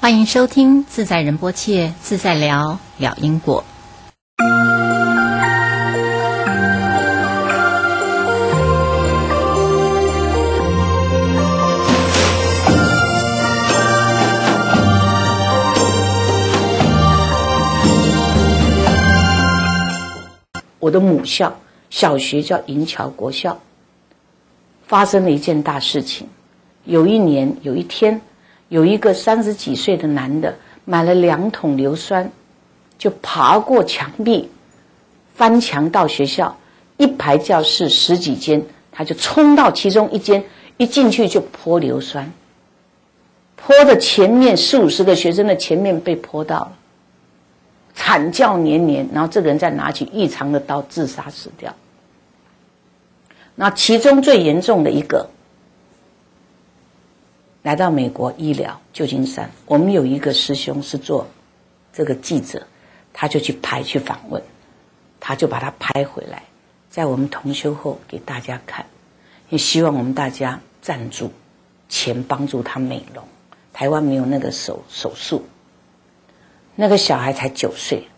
欢迎收听自在仁波切自在聊聊因果。我的母校小学叫银桥国校，发生了一件大事情。有一年，有一天。有一个三十几岁的男的买了两桶硫酸，就爬过墙壁，翻墙到学校，一排教室十几间，他就冲到其中一间，一进去就泼硫酸，泼的前面四五十个学生的前面被泼到了，惨叫连连，然后这个人再拿起异常的刀自杀死掉。那其中最严重的一个。来到美国医疗旧金山，我们有一个师兄是做这个记者，他就去拍去访问，他就把他拍回来，在我们同修后给大家看，也希望我们大家赞助钱帮助他美容。台湾没有那个手手术，那个小孩才九岁，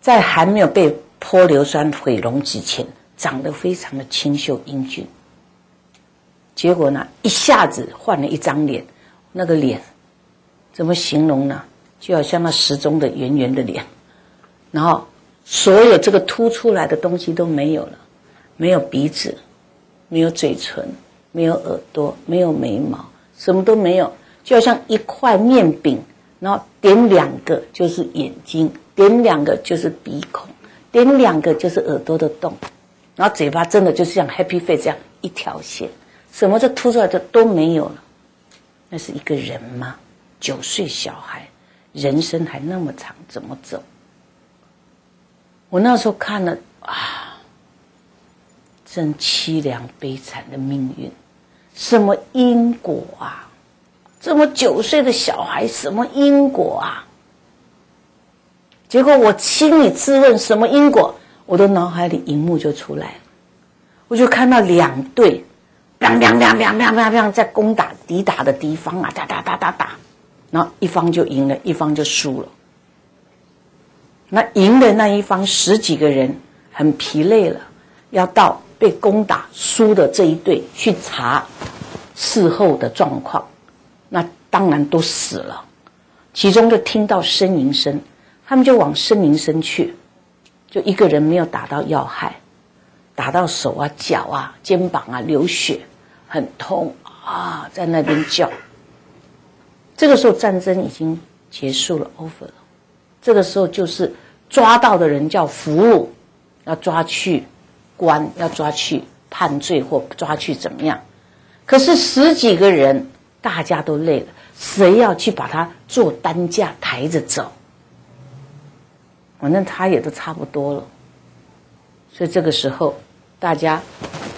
在还没有被泼硫酸毁容之前，长得非常的清秀英俊。结果呢，一下子换了一张脸，那个脸怎么形容呢？就好像那时钟的圆圆的脸，然后所有这个凸出来的东西都没有了，没有鼻子，没有嘴唇，没有耳朵，没有眉毛，什么都没有，就好像一块面饼，然后点两个就是眼睛，点两个就是鼻孔，点两个就是耳朵的洞，然后嘴巴真的就是像 Happy Face 这样一条线。什么这凸出来的都没有了，那是一个人吗？九岁小孩，人生还那么长，怎么走？我那时候看了啊，真凄凉悲惨的命运，什么因果啊？这么九岁的小孩，什么因果啊？结果我心里自问什么因果，我的脑海里萤幕就出来了，我就看到两对。砰砰砰砰砰砰砰，在攻打敌打的地方啊，打打打打打，然后一方就赢了，一方就输了。那赢的那一方十几个人很疲累了，要到被攻打输的这一队去查事后的状况，那当然都死了。其中就听到呻吟声，他们就往呻吟声去，就一个人没有打到要害，打到手啊、脚啊、肩膀啊流血。很痛啊，在那边叫。这个时候战争已经结束了，over 了。这个时候就是抓到的人叫俘虏，要抓去关，要抓去判罪或抓去怎么样？可是十几个人，大家都累了，谁要去把他做担架抬着走？反正他也都差不多了。所以这个时候，大家。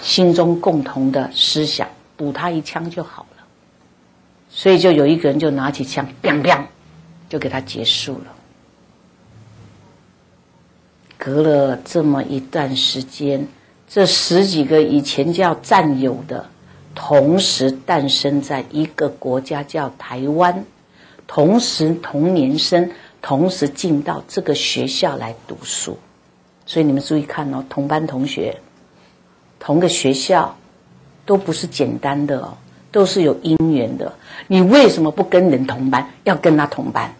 心中共同的思想，补他一枪就好了。所以就有一个人就拿起枪，砰砰，就给他结束了。隔了这么一段时间，这十几个以前叫战友的，同时诞生在一个国家叫台湾，同时同年生，同时进到这个学校来读书。所以你们注意看哦，同班同学。同个学校，都不是简单的哦，都是有因缘的。你为什么不跟人同班？要跟他同班，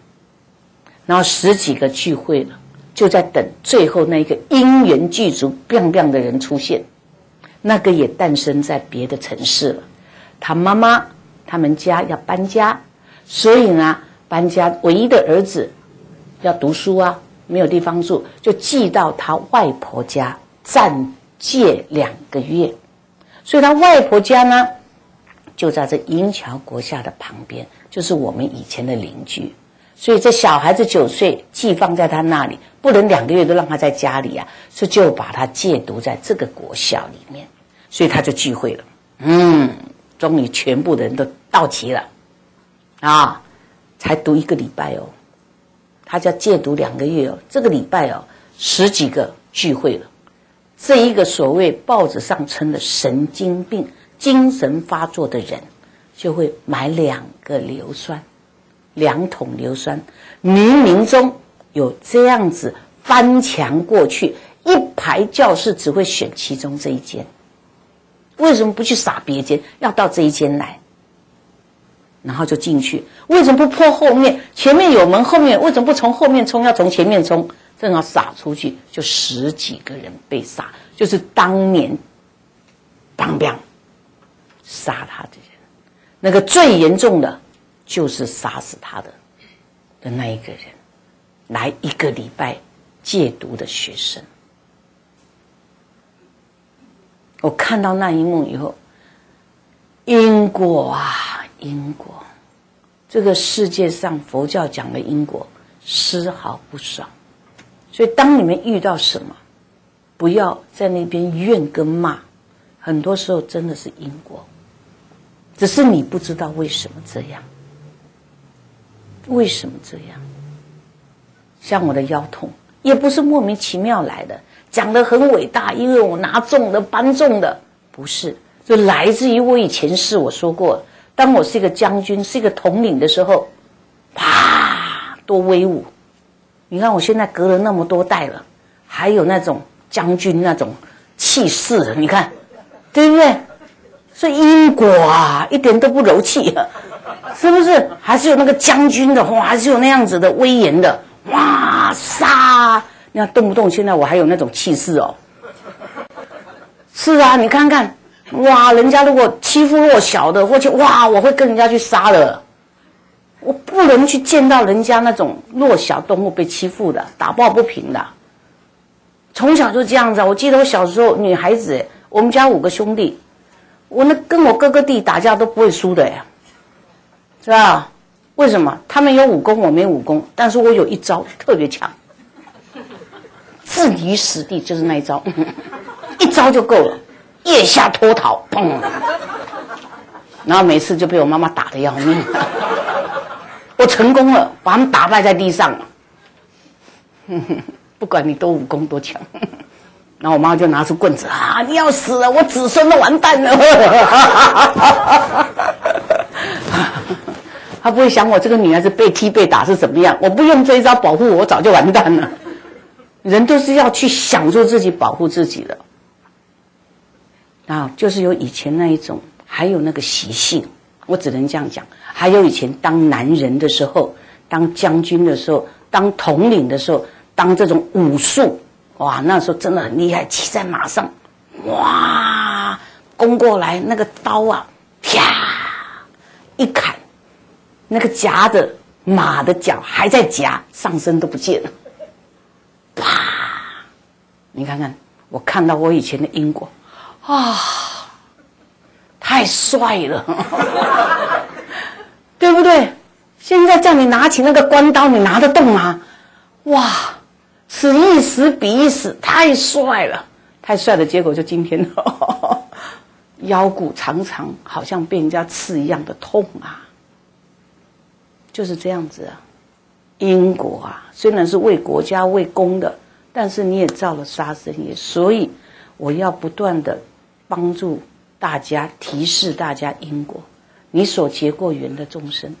然后十几个聚会了，就在等最后那一个因缘具足、亮亮的人出现。那个也诞生在别的城市了。他妈妈他们家要搬家，所以呢，搬家唯一的儿子要读书啊，没有地方住，就寄到他外婆家暂。借两个月，所以他外婆家呢，就在这银桥国校的旁边，就是我们以前的邻居。所以这小孩子九岁，寄放在他那里，不能两个月都让他在家里啊，所以就把他借读在这个国校里面。所以他就聚会了，嗯，终于全部的人都到齐了，啊，才读一个礼拜哦，他叫借读两个月哦，这个礼拜哦，十几个聚会了。这一个所谓报纸上称的神经病、精神发作的人，就会买两个硫酸，两桶硫酸，冥冥中有这样子翻墙过去，一排教室只会选其中这一间。为什么不去撒别间，要到这一间来？然后就进去，为什么不破后面？前面有门，后面为什么不从后面冲？要从前面冲，正好撒出去，就十几个人被杀，就是当年，当兵杀他的人，那个最严重的，就是杀死他的的那一个人，来一个礼拜戒毒的学生。我看到那一幕以后，因果啊！因果，这个世界上佛教讲的因果丝毫不爽，所以当你们遇到什么，不要在那边怨跟骂，很多时候真的是因果，只是你不知道为什么这样，为什么这样？像我的腰痛，也不是莫名其妙来的，讲的很伟大，因为我拿重的搬重的，不是，就来自于我以前是我说过。当我是一个将军，是一个统领的时候，啪，多威武！你看我现在隔了那么多代了，还有那种将军那种气势，你看，对不对？所以因果啊，一点都不柔气，是不是？还是有那个将军的哇，还是有那样子的威严的哇杀！你看动不动现在我还有那种气势哦，是啊，你看看。哇，人家如果欺负弱小的，或者哇，我会跟人家去杀了。我不能去见到人家那种弱小动物被欺负的，打抱不平的。从小就这样子。我记得我小时候，女孩子，我们家五个兄弟，我那跟我哥哥弟打架都不会输的呀，是吧？为什么？他们有武功，我没武功，但是我有一招特别强，置你于死地就是那一招，一招就够了。腋下脱逃，砰！然后每次就被我妈妈打得要命。我成功了，把他们打败在地上了。不管你多武功多强，然后我妈就拿出棍子啊！你要死了，我子孙都完蛋了。他不会想我这个女孩子被踢被打是怎么样？我不用这一招保护我，我早就完蛋了。人都是要去想着自己保护自己的。啊，就是有以前那一种，还有那个习性，我只能这样讲。还有以前当男人的时候，当将军的时候，当统领的时候，当这种武术，哇，那时候真的很厉害，骑在马上，哇，攻过来，那个刀啊，啪，一砍，那个夹着马的脚还在夹，上身都不见了，啪，你看看，我看到我以前的因果。啊，太帅了，对不对？现在叫你拿起那个关刀，你拿得动吗？哇，此一时彼一时，太帅了，太帅的结果就今天呵呵 腰骨常常好像被人家刺一样的痛啊，就是这样子啊。因果啊，虽然是为国家为公的，但是你也造了杀生业，所以我要不断的。帮助大家提示大家因果，你所结过缘的众生，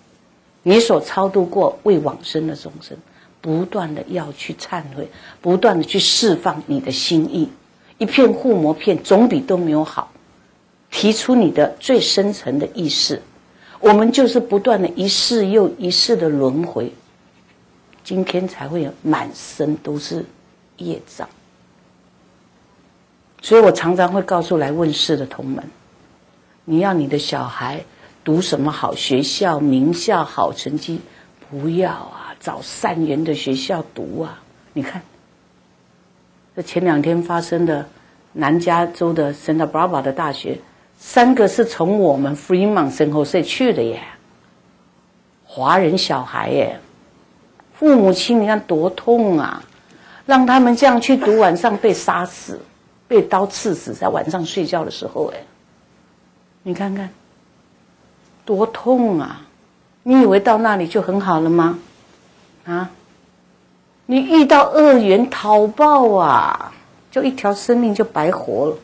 你所超度过未往生的众生，不断的要去忏悔，不断的去释放你的心意，一片护摩片总比都没有好。提出你的最深层的意识，我们就是不断的一世又一世的轮回，今天才会有满身都是业障。所以我常常会告诉来问事的同门，你要你的小孩读什么好学校、名校、好成绩，不要啊，找善缘的学校读啊！你看，这前两天发生的南加州的 Santa Barbara 的大学，三个是从我们 Fremont San Jose 去的耶，华人小孩耶，父母亲你看多痛啊，让他们这样去读，晚上被杀死。被刀刺死在晚上睡觉的时候，哎，你看看，多痛啊！你以为到那里就很好了吗？啊，你遇到恶缘讨报啊，就一条生命就白活了，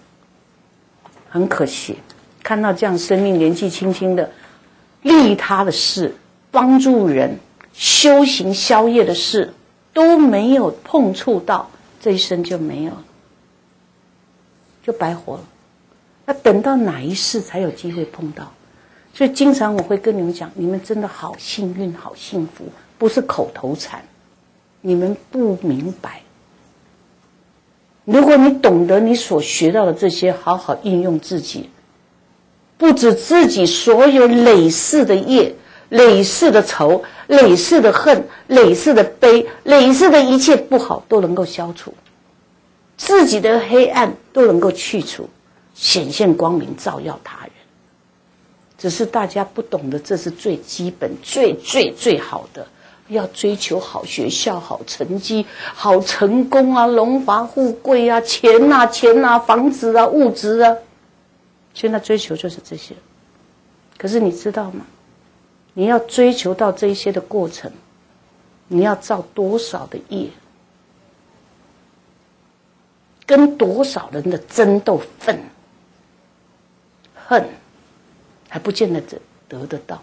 很可惜。看到这样生命年纪轻轻的利他的事，帮助人，修行消业的事都没有碰触到，这一生就没有了，就白活了。那等到哪一世才有机会碰到？所以经常我会跟你们讲，你们真的好幸运，好幸福，不是口头禅，你们不明白。如果你懂得你所学到的这些，好好应用自己，不止自己所有累世的业、累世的仇、累世的恨、累世的悲、累世的一切不好都能够消除，自己的黑暗都能够去除，显现光明，照耀他人。只是大家不懂得，这是最基本、最最最好的。要追求好学校、好成绩、好成功啊，荣华富贵啊，钱呐、钱呐，房子啊，物质啊，现在追求就是这些。可是你知道吗？你要追求到这些的过程，你要造多少的业，跟多少人的争斗、愤、恨，还不见得得得得到。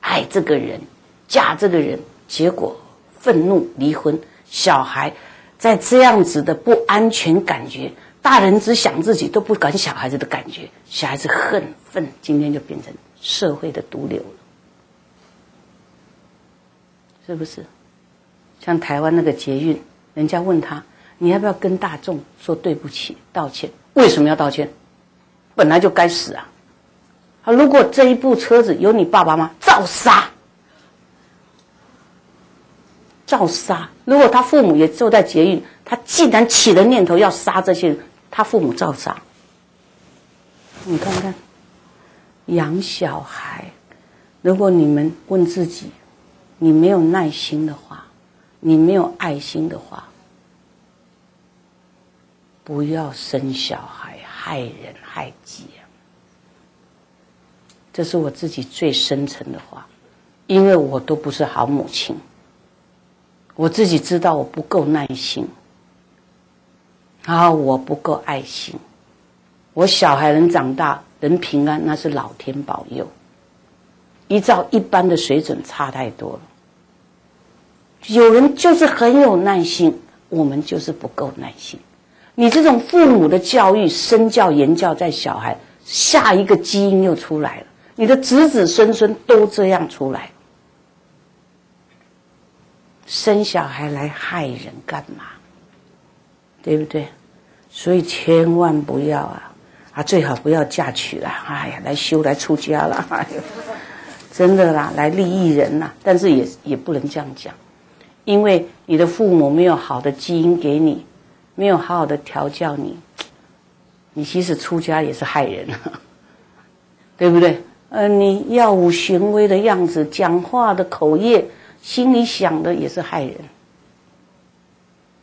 爱这个人。嫁这个人，结果愤怒离婚，小孩在这样子的不安全感觉，大人只想自己都不管小孩子的感觉，小孩子恨愤，今天就变成社会的毒瘤了，是不是？像台湾那个捷运，人家问他，你要不要跟大众说对不起道歉？为什么要道歉？本来就该死啊！啊，如果这一部车子有你爸爸吗？照杀。照杀！如果他父母也坐在捷运，他既然起了念头要杀这些人，他父母照杀。你看看，养小孩，如果你们问自己，你没有耐心的话，你没有爱心的话，不要生小孩，害人害己！这是我自己最深沉的话，因为我都不是好母亲。我自己知道我不够耐心，然后我不够爱心，我小孩能长大能平安，那是老天保佑。依照一般的水准差太多了。有人就是很有耐心，我们就是不够耐心。你这种父母的教育、身教、言教，在小孩下一个基因又出来了，你的子子孙孙都这样出来。生小孩来害人干嘛？对不对？所以千万不要啊！啊，最好不要嫁娶了。哎呀，来修来出家了。哎呦，真的啦，来利益人呐。但是也也不能这样讲，因为你的父母没有好的基因给你，没有好好的调教你，你即使出家也是害人，对不对？呃，你耀武雄威的样子，讲话的口业。心里想的也是害人，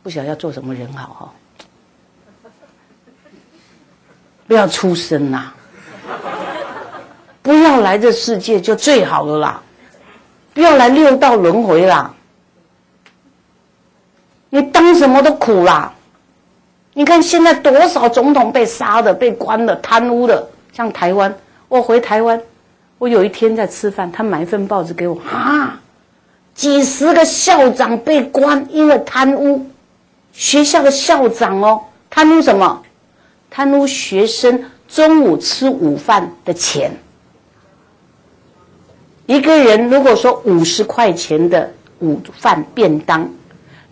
不晓得要做什么人好哈，不要出生呐，不要来这世界就最好了啦，不要来六道轮回啦，你当什么都苦啦，你看现在多少总统被杀的、被关的、贪污的，像台湾，我回台湾，我有一天在吃饭，他买一份报纸给我啊。几十个校长被关，因为贪污。学校的校长哦，贪污什么？贪污学生中午吃午饭的钱。一个人如果说五十块钱的午饭便当，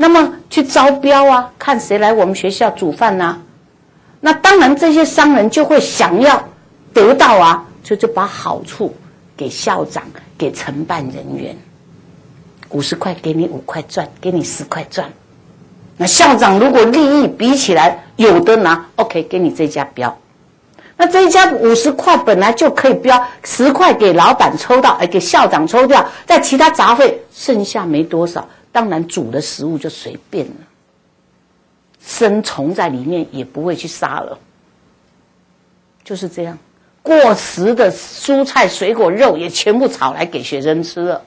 那么去招标啊，看谁来我们学校煮饭呢？那当然，这些商人就会想要得到啊，就就把好处给校长，给承办人员。五十块给你五块赚，给你十块赚。那校长如果利益比起来有的拿，OK，给你这家标。那这一家五十块本来就可以标，十块给老板抽到，哎，给校长抽掉，在其他杂费剩下没多少，当然煮的食物就随便了。生虫在里面也不会去杀了，就是这样。过时的蔬菜、水果、肉也全部炒来给学生吃了。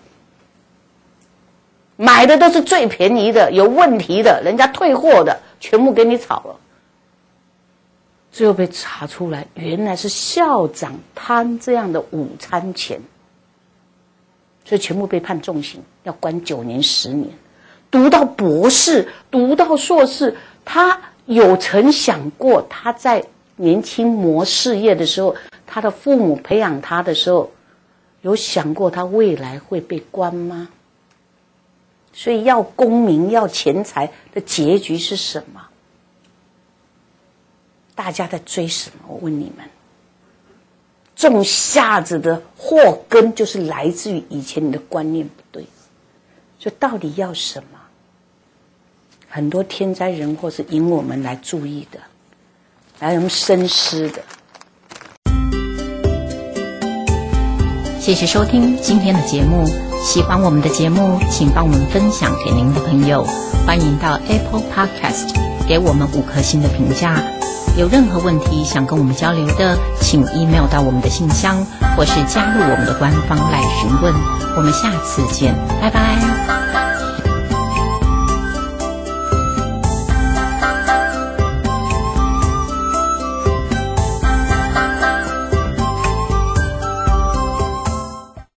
买的都是最便宜的，有问题的，人家退货的，全部给你炒了。最后被查出来，原来是校长贪这样的午餐钱。所以全部被判重刑，要关九年十年。读到博士，读到硕士，他有曾想过他在年轻谋事业的时候，他的父母培养他的时候，有想过他未来会被关吗？所以要功名要钱财的结局是什么？大家在追什么？我问你们。种下子的祸根就是来自于以前你的观念不对，所以到底要什么？很多天灾人祸是引我们来注意的，来我们深思的。谢谢收听今天的节目，喜欢我们的节目，请帮我们分享给您的朋友，欢迎到 Apple Podcast 给我们五颗星的评价。有任何问题想跟我们交流的，请 email 到我们的信箱，或是加入我们的官方来询问。我们下次见，拜拜。